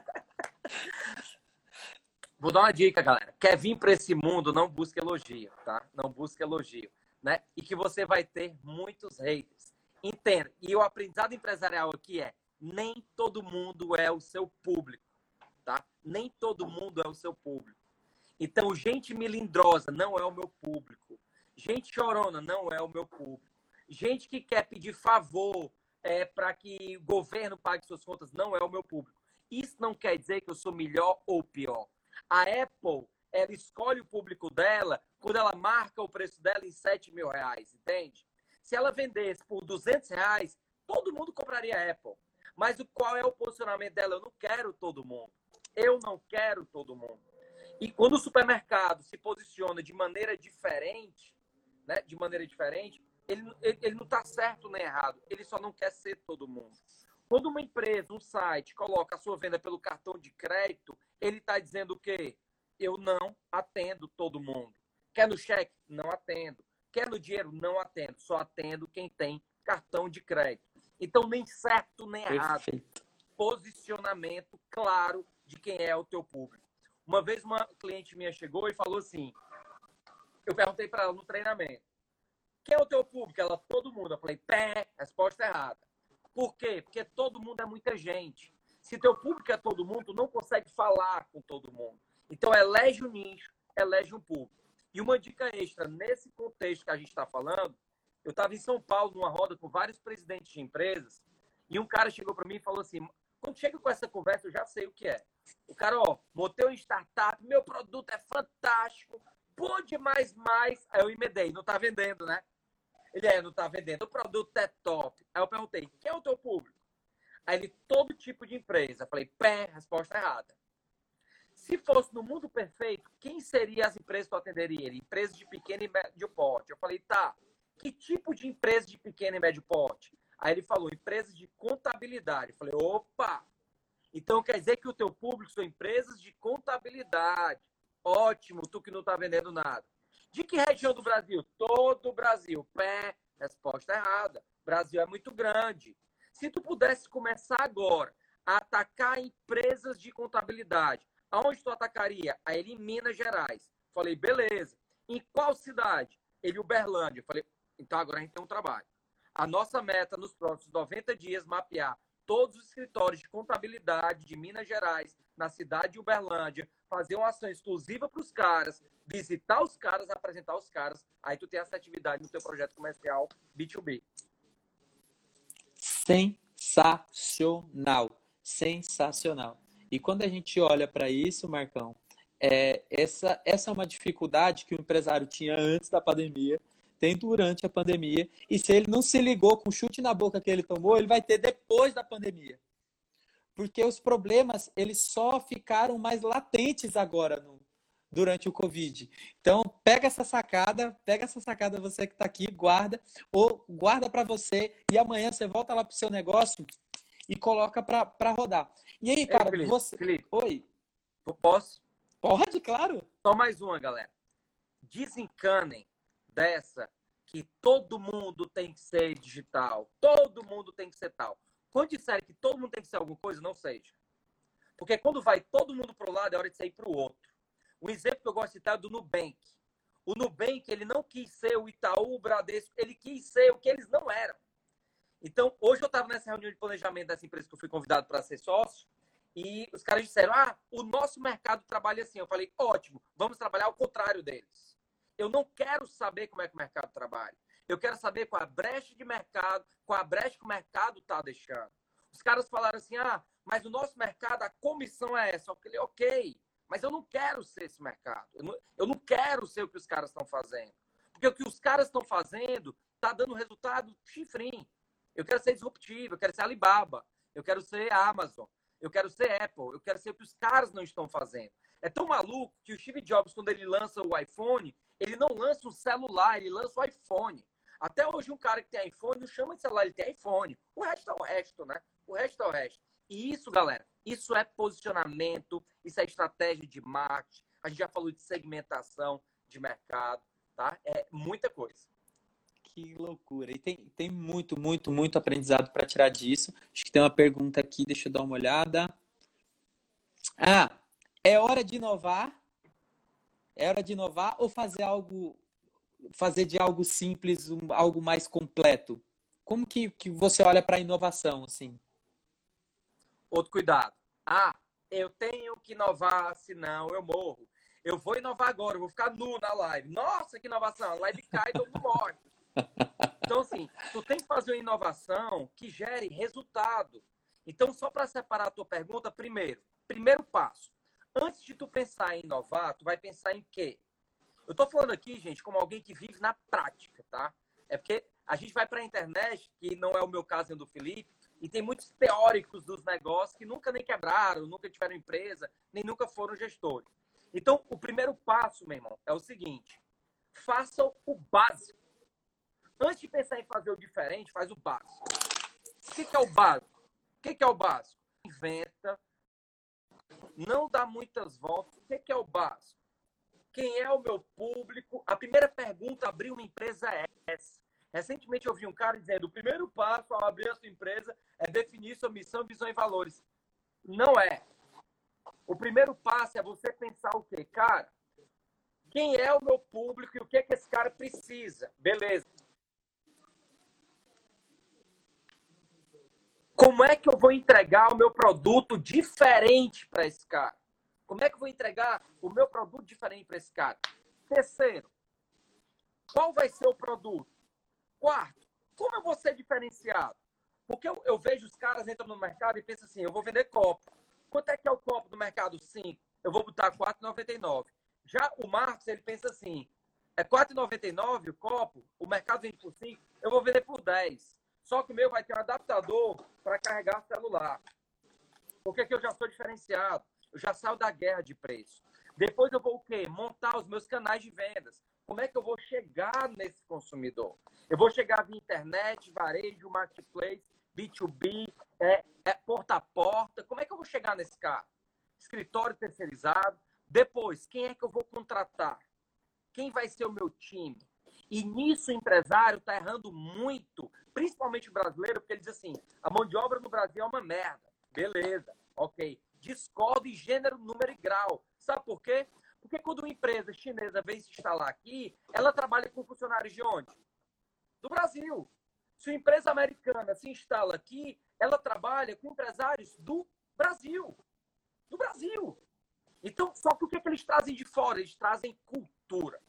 Vou dar uma dica, galera. Quer vir para esse mundo, não busque elogio, tá? Não busque elogio, né? E que você vai ter muitos haters. Entenda. E o aprendizado empresarial aqui é: nem todo mundo é o seu público, tá? Nem todo mundo é o seu público. Então, gente melindrosa não é o meu público. Gente chorona não é o meu público. Gente que quer pedir favor é, para que o governo pague suas contas não é o meu público. Isso não quer dizer que eu sou melhor ou pior. A Apple, ela escolhe o público dela quando ela marca o preço dela em 7 mil reais, entende? Se ela vendesse por 200 reais, todo mundo compraria a Apple. Mas o, qual é o posicionamento dela? Eu não quero todo mundo. Eu não quero todo mundo. E quando o supermercado se posiciona de maneira diferente, né, de maneira diferente, ele, ele, ele não está certo nem errado, ele só não quer ser todo mundo. Quando uma empresa, um site, coloca a sua venda pelo cartão de crédito, ele está dizendo o quê? Eu não atendo todo mundo. Quer no cheque? Não atendo. Quer no dinheiro? Não atendo. Só atendo quem tem cartão de crédito. Então, nem certo nem errado. Perfeito. Posicionamento claro de quem é o teu público. Uma vez uma cliente minha chegou e falou assim: eu perguntei para ela no treinamento, quem é o teu público? Ela, todo mundo. Eu falei, pé, resposta errada. Por quê? Porque todo mundo é muita gente. Se teu público é todo mundo, tu não consegue falar com todo mundo. Então, elege um nicho, elege um público. E uma dica extra, nesse contexto que a gente está falando, eu estava em São Paulo numa roda com vários presidentes de empresas e um cara chegou para mim e falou assim: quando chega com essa conversa, eu já sei o que é. O cara, ó, montei uma startup, meu produto é fantástico, pode mais, mais. Aí eu emendei, não está vendendo, né? Ele é, não está vendendo, o produto é top. Aí eu perguntei, quem é o teu público? Aí ele, todo tipo de empresa. Eu falei, pé, resposta errada. Se fosse no mundo perfeito, quem seriam as empresas que tu atenderia? Ele, empresas de pequeno e médio porte. Eu falei, tá, que tipo de empresa de pequeno e médio porte? Aí ele falou, empresas de contabilidade. Eu falei, opa! Então quer dizer que o teu público são empresas de contabilidade. Ótimo, tu que não está vendendo nada. De que região do Brasil? Todo o Brasil. Pé, resposta errada. Brasil é muito grande. Se tu pudesse começar agora a atacar empresas de contabilidade, aonde tu atacaria? Aí ele em Minas Gerais. Falei, beleza. Em qual cidade? Ele Uberlândia. Falei, então agora a gente tem um trabalho. A nossa meta nos próximos 90 dias mapear todos os escritórios de contabilidade de Minas Gerais, na cidade de Uberlândia, fazer uma ação exclusiva para os caras, visitar os caras, apresentar os caras. Aí tu tem essa atividade no teu projeto comercial B2B. Sensacional. Sensacional. E quando a gente olha para isso, Marcão, é, essa, essa é uma dificuldade que o empresário tinha antes da pandemia, tem durante a pandemia, e se ele não se ligou com o chute na boca que ele tomou, ele vai ter depois da pandemia. Porque os problemas, eles só ficaram mais latentes agora no, durante o Covid. Então, pega essa sacada, pega essa sacada você que está aqui, guarda, ou guarda para você e amanhã você volta lá para o seu negócio e coloca para rodar. E aí, cara, Ei, Felipe, você. Felipe, Oi. Eu posso? Pode, claro. Só mais uma, galera. Desencanem dessa que todo mundo tem que ser digital, todo mundo tem que ser tal. Quando disserem que todo mundo tem que ser alguma coisa, não seja. Porque quando vai todo mundo para o lado, é hora de sair para o outro. Um exemplo que eu gosto de citar é do Nubank. O Nubank, ele não quis ser o Itaú, o Bradesco, ele quis ser o que eles não eram. Então, hoje eu estava nessa reunião de planejamento dessa empresa que eu fui convidado para ser sócio, e os caras disseram: ah, o nosso mercado trabalha assim. Eu falei: ótimo, vamos trabalhar ao contrário deles. Eu não quero saber como é que o mercado trabalha. Eu quero saber qual a brecha de mercado, qual a brecha que o mercado está deixando. Os caras falaram assim: ah, mas o nosso mercado, a comissão é essa. Eu falei: ok, mas eu não quero ser esse mercado. Eu não, eu não quero ser o que os caras estão fazendo. Porque o que os caras estão fazendo está dando resultado chifrinho. Eu quero ser disruptivo, eu quero ser Alibaba, eu quero ser Amazon, eu quero ser Apple, eu quero ser o que os caras não estão fazendo. É tão maluco que o Steve Jobs, quando ele lança o iPhone, ele não lança um celular, ele lança o iPhone. Até hoje, um cara que tem iPhone não chama de celular, ele tem iPhone. O resto é o resto, né? O resto é o resto. E isso, galera, isso é posicionamento, isso é estratégia de marketing. A gente já falou de segmentação de mercado, tá? É muita coisa. Que loucura. E tem, tem muito, muito, muito aprendizado para tirar disso. Acho que tem uma pergunta aqui, deixa eu dar uma olhada. Ah, é hora de inovar? É hora de inovar ou fazer algo, fazer de algo simples um, algo mais completo? Como que, que você olha para a inovação, assim? Outro cuidado. Ah, eu tenho que inovar, senão eu morro. Eu vou inovar agora, eu vou ficar nu na live. Nossa, que inovação! A live cai todo mundo morre. Então, assim, tu tem que fazer uma inovação que gere resultado. Então, só para separar a tua pergunta, primeiro, primeiro passo. Antes de tu pensar em inovar, tu vai pensar em quê? Eu tô falando aqui, gente, como alguém que vive na prática, tá? É porque a gente vai para a internet, que não é o meu caso e do Felipe, e tem muitos teóricos dos negócios que nunca nem quebraram, nunca tiveram empresa, nem nunca foram gestores. Então, o primeiro passo, meu irmão, é o seguinte: façam o básico. Antes de pensar em fazer o diferente, faz o básico. O que é o básico? O que é o básico? Inventa, não dá muitas voltas. O que é o básico? Quem é o meu público? A primeira pergunta abrir uma empresa é essa. Recentemente eu vi um cara dizendo: o primeiro passo ao abrir a sua empresa é definir sua missão, visão e valores. Não é. O primeiro passo é você pensar o quê? Cara, quem é o meu público e o que, é que esse cara precisa? Beleza. Como é que eu vou entregar o meu produto diferente para esse cara? Como é que eu vou entregar o meu produto diferente para esse cara? Terceiro, qual vai ser o produto? Quarto, como eu vou ser diferenciado? Porque eu, eu vejo os caras entram no mercado e pensam assim, eu vou vender copo. Quanto é que é o copo do mercado? 5. Eu vou botar 4,99. Já o Marcos, ele pensa assim, é 4,99 o copo, o mercado vende por 5, eu vou vender por 10. Só que o meu vai ter um adaptador para carregar celular. Porque que eu já sou diferenciado. Eu já saio da guerra de preço. Depois eu vou o quê? Montar os meus canais de vendas. Como é que eu vou chegar nesse consumidor? Eu vou chegar via internet, varejo, marketplace, B2B, é, é, porta a porta. Como é que eu vou chegar nesse cara? Escritório terceirizado. Depois, quem é que eu vou contratar? Quem vai ser o meu time? E nisso o empresário está errando muito, principalmente o brasileiro, porque ele diz assim: a mão de obra no Brasil é uma merda. Beleza, ok. Discordo em gênero, número e grau. Sabe por quê? Porque quando uma empresa chinesa vem se instalar aqui, ela trabalha com funcionários de onde? Do Brasil. Se uma empresa americana se instala aqui, ela trabalha com empresários do Brasil. Do Brasil. Então, só que o que, é que eles trazem de fora? Eles trazem cultura.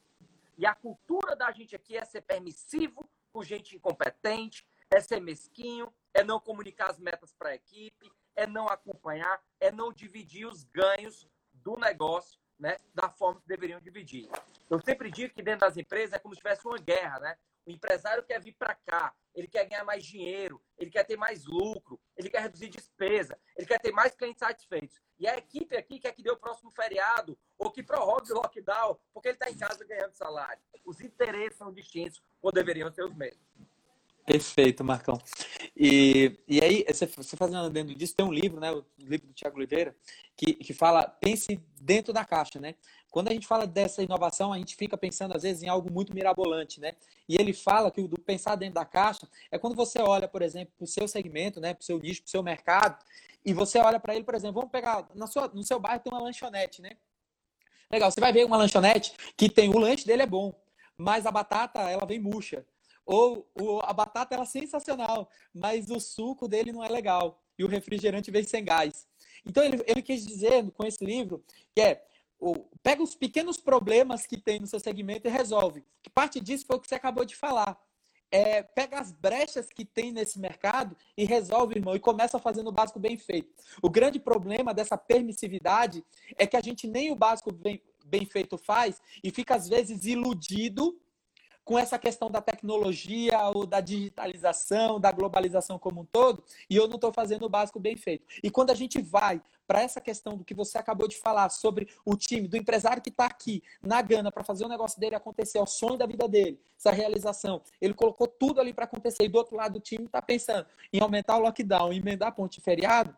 E a cultura da gente aqui é ser permissivo com gente incompetente, é ser mesquinho, é não comunicar as metas para a equipe, é não acompanhar, é não dividir os ganhos do negócio né, da forma que deveriam dividir. Eu sempre digo que dentro das empresas é como se tivesse uma guerra, né? O empresário quer vir para cá, ele quer ganhar mais dinheiro, ele quer ter mais lucro, ele quer reduzir despesa, ele quer ter mais clientes satisfeitos. E a equipe aqui quer que dê o próximo feriado ou que prorrogue o lockdown, porque ele está em casa ganhando salário. Os interesses são distintos ou deveriam ser os mesmos. Perfeito, Marcão. E, e aí, você, você fazendo dentro disso, tem um livro, né? O livro do Tiago Oliveira, que, que fala, pense dentro da caixa, né? Quando a gente fala dessa inovação, a gente fica pensando, às vezes, em algo muito mirabolante, né? E ele fala que o do pensar dentro da caixa é quando você olha, por exemplo, para o seu segmento, né? Para o seu nicho, para o seu mercado, e você olha para ele, por exemplo, vamos pegar, na sua, no seu bairro tem uma lanchonete, né? Legal, você vai ver uma lanchonete que tem, o lanche dele é bom, mas a batata, ela vem murcha. Ou a batata era sensacional, mas o suco dele não é legal. E o refrigerante vem sem gás. Então ele, ele quis dizer com esse livro que é pega os pequenos problemas que tem no seu segmento e resolve. Parte disso foi o que você acabou de falar. É, pega as brechas que tem nesse mercado e resolve, irmão, e começa fazendo o básico bem feito. O grande problema dessa permissividade é que a gente nem o básico bem, bem feito faz e fica, às vezes, iludido com essa questão da tecnologia ou da digitalização, da globalização como um todo, e eu não estou fazendo o básico bem feito. E quando a gente vai para essa questão do que você acabou de falar sobre o time, do empresário que está aqui na Gana para fazer o negócio dele acontecer, é o sonho da vida dele, essa realização. Ele colocou tudo ali para acontecer e do outro lado do time está pensando em aumentar o lockdown, emendar a ponte feriado.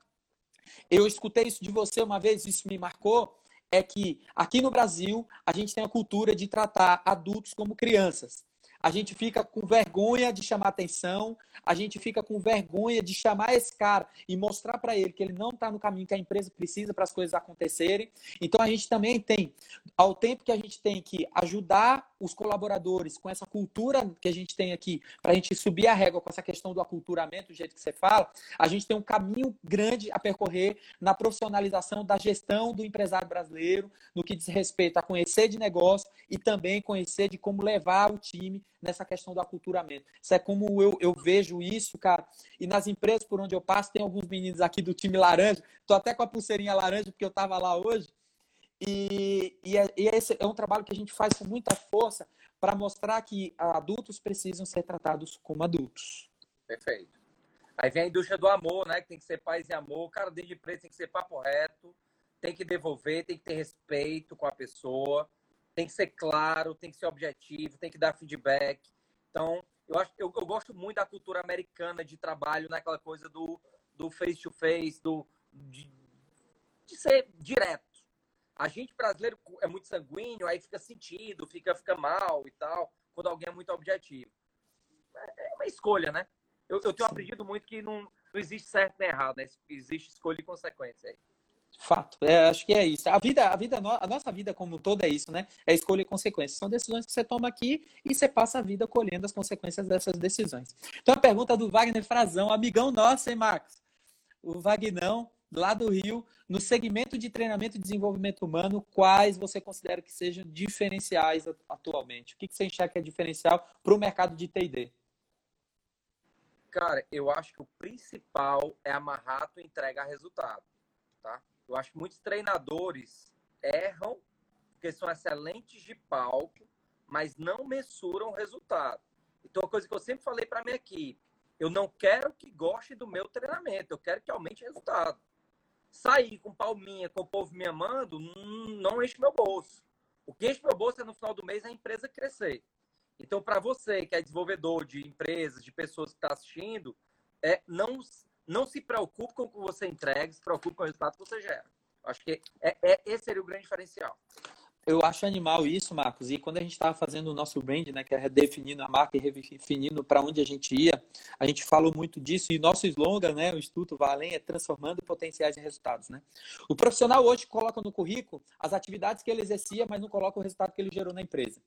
Eu escutei isso de você uma vez, isso me marcou é que aqui no Brasil a gente tem a cultura de tratar adultos como crianças a gente fica com vergonha de chamar atenção, a gente fica com vergonha de chamar esse cara e mostrar para ele que ele não está no caminho que a empresa precisa para as coisas acontecerem. Então a gente também tem, ao tempo que a gente tem que ajudar os colaboradores com essa cultura que a gente tem aqui, para a gente subir a régua com essa questão do aculturamento, do jeito que você fala, a gente tem um caminho grande a percorrer na profissionalização da gestão do empresário brasileiro, no que diz respeito a conhecer de negócio e também conhecer de como levar o time nessa questão do aculturamento. Isso é como eu, eu vejo isso, cara. E nas empresas por onde eu passo, tem alguns meninos aqui do time laranja. Estou até com a pulseirinha laranja, porque eu estava lá hoje. E, e, é, e, esse é um trabalho que a gente faz com muita força para mostrar que adultos precisam ser tratados como adultos. Perfeito. Aí vem a indústria do amor, né? Que tem que ser paz e amor. Cara dentro de empresa tem que ser papo reto, tem que devolver, tem que ter respeito com a pessoa tem que ser claro, tem que ser objetivo, tem que dar feedback. Então, eu, acho, eu, eu gosto muito da cultura americana de trabalho, naquela coisa do, do face-to-face, do, de, de ser direto. A gente brasileiro é muito sanguíneo, aí fica sentido, fica, fica mal e tal, quando alguém é muito objetivo. É, é uma escolha, né? Eu, eu tenho aprendido muito que não, não existe certo nem errado, né? Existe escolha e consequência aí. Fato. É, acho que é isso. A vida, a vida, a nossa vida como toda é isso, né? É escolha e consequências. São decisões que você toma aqui e você passa a vida colhendo as consequências dessas decisões. Então a pergunta do Wagner Frazão, amigão nosso, hein, Marcos? O Vagnão, lá do Rio, no segmento de treinamento e desenvolvimento humano, quais você considera que sejam diferenciais atualmente? O que você enxerga que é diferencial para o mercado de TD? Cara, eu acho que o principal é amarrar a entrega resultado, tá? Eu acho que muitos treinadores erram porque são excelentes de palco, mas não mensuram o resultado. Então, a coisa que eu sempre falei para minha equipe, eu não quero que goste do meu treinamento, eu quero que aumente o resultado. Sair com palminha, com o povo me amando, não enche meu bolso. O que enche meu bolso é no final do mês a empresa crescer. Então, para você que é desenvolvedor de empresas, de pessoas que está assistindo, é não não se preocupe com o que você entrega, se preocupe com o resultado que você gera. Acho que é, é, esse seria o grande diferencial. Eu acho animal isso, Marcos. E quando a gente estava fazendo o nosso brand, né, que é redefinindo a marca e redefinindo para onde a gente ia, a gente falou muito disso. E nosso slogan, né, o Instituto Valem, é transformando potenciais em resultados. Né? O profissional hoje coloca no currículo as atividades que ele exercia, mas não coloca o resultado que ele gerou na empresa,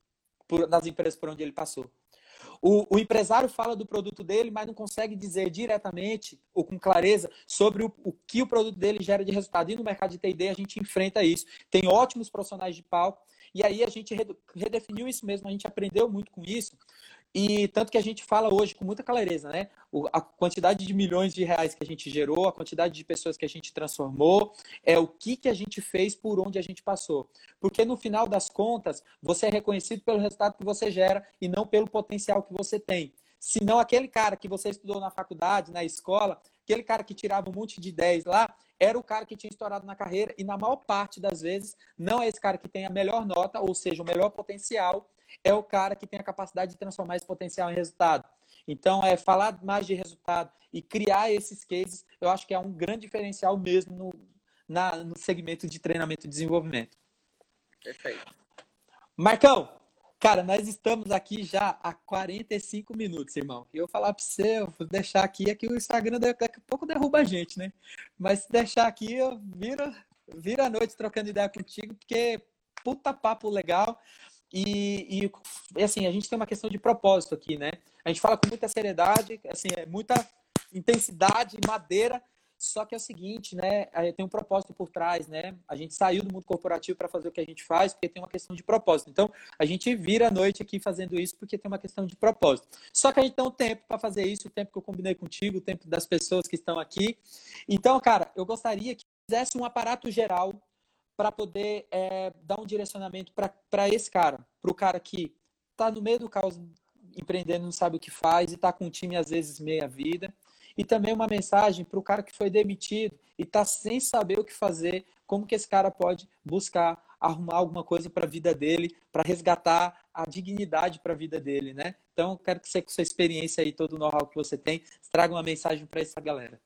por, nas empresas por onde ele passou. O, o, empresário fala do produto dele, mas não consegue dizer diretamente ou com clareza sobre o, o, que o produto dele gera de resultado. E no mercado de TD a gente enfrenta isso. Tem ótimos profissionais de palco. E aí a gente redefiniu isso mesmo, a gente aprendeu muito com isso. E tanto que a gente fala hoje com muita clareza, né? A quantidade de milhões de reais que a gente gerou, a quantidade de pessoas que a gente transformou, é o que, que a gente fez por onde a gente passou. Porque no final das contas, você é reconhecido pelo resultado que você gera e não pelo potencial que você tem. Senão aquele cara que você estudou na faculdade, na escola, aquele cara que tirava um monte de 10 lá, era o cara que tinha estourado na carreira e na maior parte das vezes não é esse cara que tem a melhor nota, ou seja, o melhor potencial, é o cara que tem a capacidade de transformar esse potencial em resultado. Então, é falar mais de resultado e criar esses cases, eu acho que é um grande diferencial mesmo no, na, no segmento de treinamento e desenvolvimento. Perfeito. Marcão, cara, nós estamos aqui já há 45 minutos, irmão. E eu falar para você, eu vou deixar aqui, é que o Instagram daqui a pouco derruba a gente, né? Mas se deixar aqui, eu viro, viro a noite trocando ideia contigo, porque puta papo legal. E, e, assim, a gente tem uma questão de propósito aqui, né? A gente fala com muita seriedade, assim, é muita intensidade, madeira, só que é o seguinte, né? Tem um propósito por trás, né? A gente saiu do mundo corporativo para fazer o que a gente faz porque tem uma questão de propósito. Então, a gente vira a noite aqui fazendo isso porque tem uma questão de propósito. Só que a gente tem um tempo para fazer isso, o tempo que eu combinei contigo, o tempo das pessoas que estão aqui. Então, cara, eu gostaria que fizesse um aparato geral para poder é, dar um direcionamento para esse cara, para o cara que está no meio do caos empreendendo, não sabe o que faz e está com um time às vezes meia vida. E também uma mensagem para o cara que foi demitido e está sem saber o que fazer, como que esse cara pode buscar arrumar alguma coisa para a vida dele, para resgatar a dignidade para a vida dele, né? Então, quero que você, com sua experiência aí, todo o know-how que você tem, traga uma mensagem para essa galera.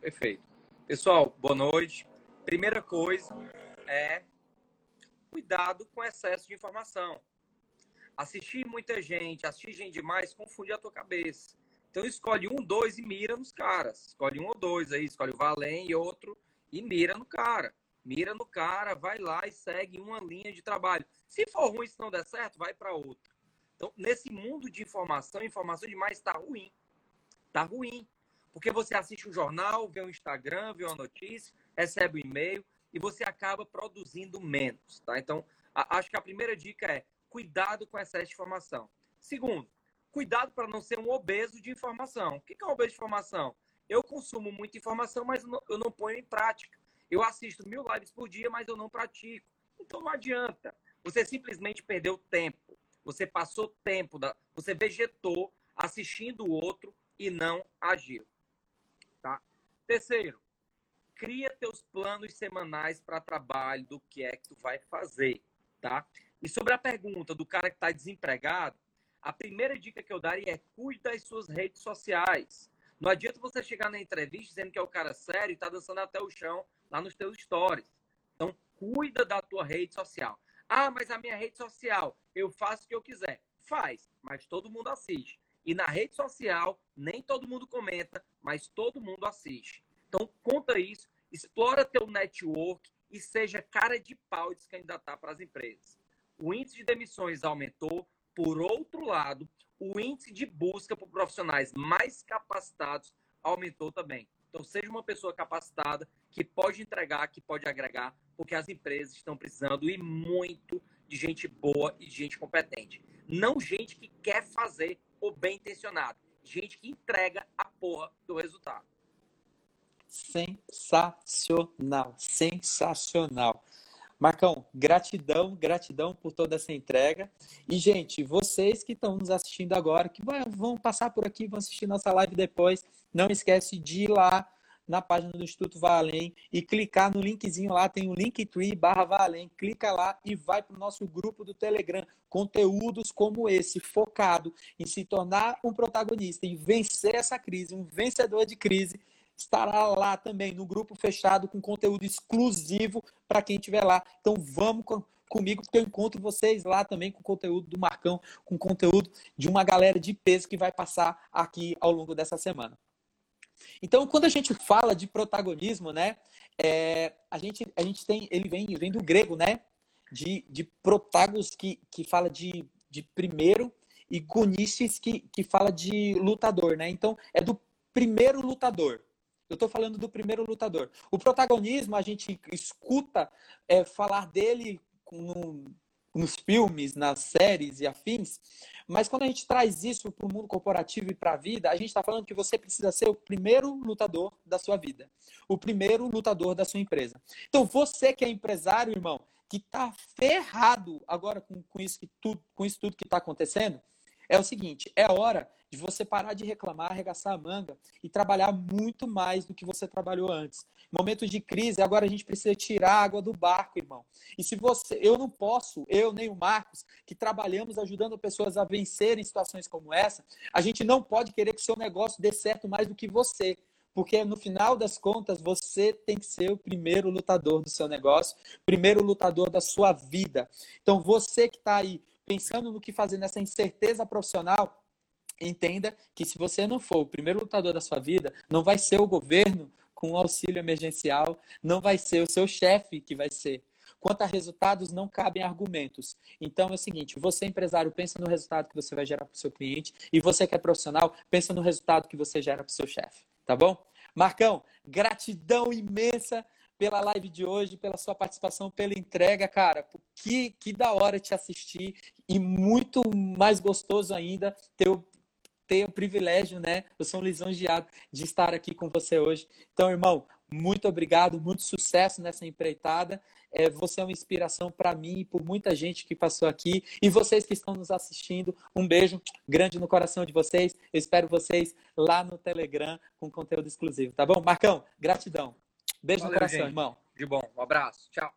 Perfeito. Pessoal, boa noite. Primeira coisa, é cuidado com excesso de informação. Assistir muita gente, assistir gente demais, confunde a tua cabeça. Então escolhe um, dois e mira nos caras. Escolhe um ou dois aí, escolhe o Valém e outro e mira no cara. Mira no cara, vai lá e segue uma linha de trabalho. Se for ruim, se não der certo, vai para outra. Então, nesse mundo de informação, informação demais está ruim. Está ruim. Porque você assiste um jornal, vê um Instagram, vê uma notícia, recebe um e-mail, e você acaba produzindo menos, tá? Então, a, acho que a primeira dica é cuidado com excesso de informação. Segundo, cuidado para não ser um obeso de informação. O que é um obeso de informação? Eu consumo muita informação, mas eu não, ponho em prática. Eu assisto mil lives por dia, mas eu não pratico. Então não adianta. Você simplesmente perdeu tempo. Você passou tempo, da, você vegetou assistindo o outro e não agiu. Tá? Terceiro, cria teus planos semanais para trabalho, do que é que tu vai fazer, tá? E sobre a pergunta do cara que está desempregado, a primeira dica que eu daria é cuide das suas redes sociais. Não adianta você chegar na entrevista dizendo que é o cara sério e tá dançando até o chão lá nos teus stories. Então, cuida da tua rede social. Ah, mas a minha rede social, eu faço o que eu quiser. Faz, mas todo mundo assiste. E na rede social, nem todo mundo comenta, mas todo mundo assiste. Então, conta isso, explora teu network e seja cara de pau de se candidatar para as empresas. O índice de demissões aumentou. Por outro lado, o índice de busca por profissionais mais capacitados aumentou também. Então, seja uma pessoa capacitada que pode entregar, que pode agregar, porque as empresas estão precisando e muito de gente boa e de gente competente. Não gente que quer fazer o bem intencionado, gente que entrega a porra do resultado sensacional, sensacional. Marcão, gratidão, gratidão por toda essa entrega. E, gente, vocês que estão nos assistindo agora, que vão passar por aqui, vão assistir nossa live depois, não esquece de ir lá na página do Instituto Valem e clicar no linkzinho lá, tem o Linktree barra Valem, clica lá e vai para o nosso grupo do Telegram. Conteúdos como esse, focado em se tornar um protagonista, em vencer essa crise, um vencedor de crise estará lá também no grupo fechado com conteúdo exclusivo para quem estiver lá. Então vamos com, comigo, porque eu encontro vocês lá também com conteúdo do Marcão, com conteúdo de uma galera de peso que vai passar aqui ao longo dessa semana. Então, quando a gente fala de protagonismo, né, é, a, gente, a gente tem, ele vem, vem do grego, né, de, de protagos que, que fala de, de primeiro e gonistes que, que fala de lutador, né? Então, é do primeiro lutador. Eu estou falando do primeiro lutador. O protagonismo, a gente escuta é, falar dele com, nos filmes, nas séries e afins. Mas quando a gente traz isso para o mundo corporativo e para a vida, a gente está falando que você precisa ser o primeiro lutador da sua vida, o primeiro lutador da sua empresa. Então, você que é empresário, irmão, que está ferrado agora com, com, isso que com isso tudo que está acontecendo, é o seguinte: é hora de você parar de reclamar, arregaçar a manga e trabalhar muito mais do que você trabalhou antes. Momentos de crise, agora a gente precisa tirar a água do barco, irmão. E se você, eu não posso, eu nem o Marcos, que trabalhamos ajudando pessoas a vencerem situações como essa, a gente não pode querer que seu negócio dê certo mais do que você. Porque no final das contas, você tem que ser o primeiro lutador do seu negócio, primeiro lutador da sua vida. Então, você que está aí pensando no que fazer nessa incerteza profissional, entenda que se você não for o primeiro lutador da sua vida, não vai ser o governo com o auxílio emergencial, não vai ser o seu chefe que vai ser. Quanto a resultados, não cabem argumentos. Então é o seguinte: você, empresário, pensa no resultado que você vai gerar para o seu cliente, e você que é profissional, pensa no resultado que você gera para o seu chefe. Tá bom? Marcão, gratidão imensa pela live de hoje, pela sua participação, pela entrega, cara. Que, que da hora te assistir e muito mais gostoso ainda ter o, ter o privilégio, né? Eu sou um lisonjeado de estar aqui com você hoje. Então, irmão, muito obrigado, muito sucesso nessa empreitada. É, você é uma inspiração para mim e por muita gente que passou aqui. E vocês que estão nos assistindo, um beijo grande no coração de vocês. Eu espero vocês lá no Telegram com conteúdo exclusivo, tá bom? Marcão, gratidão. Beijo Valeu, no coração, gente. irmão. De bom. Um abraço. Tchau.